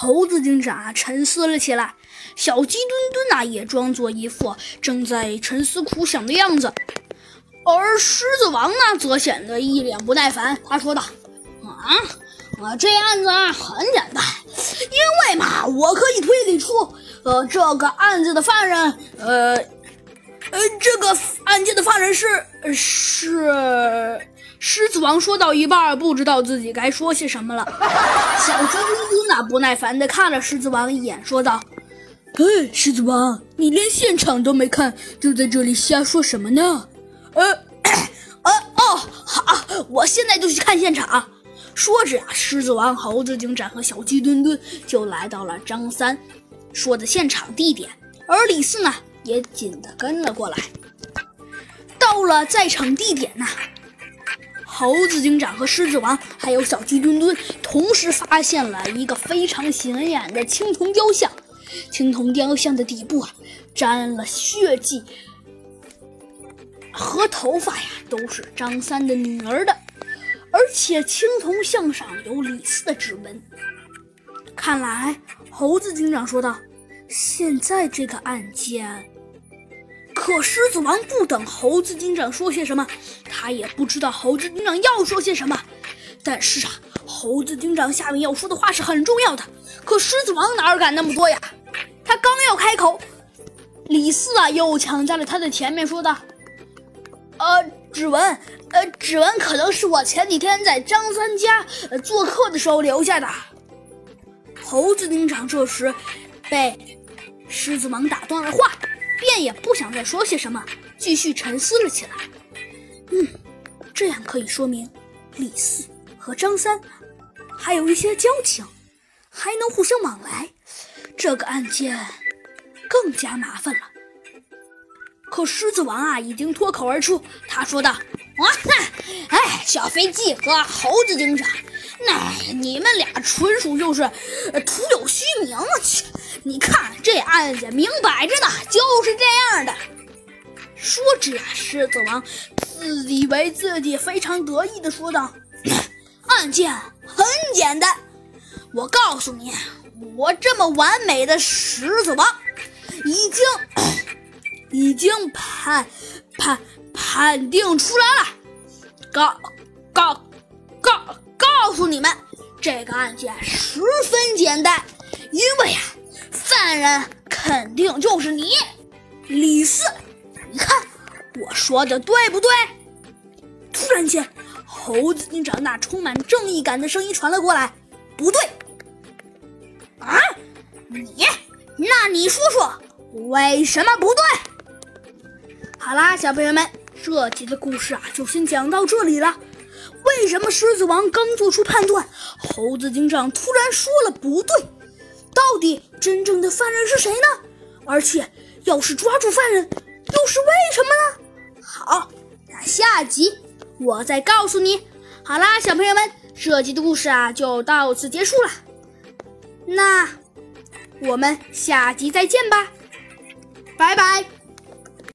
猴子警长啊沉思了起来，小鸡墩墩呐也装作一副正在沉思苦想的样子，而狮子王呢则显得一脸不耐烦。他说道：“啊，啊，这案子啊很简单，因为嘛，我可以推理出，呃，这个案子的犯人，呃，呃，这个案件的犯人是是。”狮子王说到一半，不知道自己该说些什么了。小鸡墩墩呢，不耐烦地看了狮子王一眼，说道：“嘿，狮子王，你连现场都没看，就在这里瞎说什么呢？”呃，呃，哦，好，我现在就去看现场。说着啊，狮子王、猴子警长和小鸡墩墩就来到了张三说的现场地点，而李四呢，也紧的跟了过来。到了在场地点呢。猴子警长和狮子王还有小鸡墩墩同时发现了一个非常显眼的青铜雕像。青铜雕像的底部啊，沾了血迹和头发呀，都是张三的女儿的，而且青铜像上有李四的指纹。看来，猴子警长说道：“现在这个案件……”可狮子王不等猴子警长说些什么，他也不知道猴子警长要说些什么。但是啊，猴子警长下面要说的话是很重要的。可狮子王哪敢那么多呀？他刚要开口，李四啊又抢在了他的前面，说道：“呃，指纹，呃，指纹可能是我前几天在张三家呃做客的时候留下的。”猴子警长这时被狮子王打断了话。便也不想再说些什么，继续沉思了起来。嗯，这样可以说明李四和张三还有一些交情，还能互相往来，这个案件更加麻烦了。可狮子王啊，已经脱口而出，他说道：“哇塞，哎，小飞机和猴子警长，那你们俩纯属就是徒有虚名啊！”你看，这案子明摆着呢，就是这样的。说着呀，狮子王自以为自己非常得意的说道：“案件很简单，我告诉你，我这么完美的狮子王，已经 已经判判判定出来了。告告告告诉你们，这个案件十分简单，因为呀。”犯人肯定就是你，李四。你看我说的对不对？突然间，猴子警长那充满正义感的声音传了过来：“不对，啊，你，那你说说为什么不对？”好啦，小朋友们，这集的故事啊，就先讲到这里了。为什么狮子王刚做出判断，猴子警长突然说了不对？真正的犯人是谁呢？而且，要是抓住犯人，又是为什么呢？好，那下集我再告诉你。好啦，小朋友们，这集的故事啊就到此结束了。那我们下集再见吧，拜拜。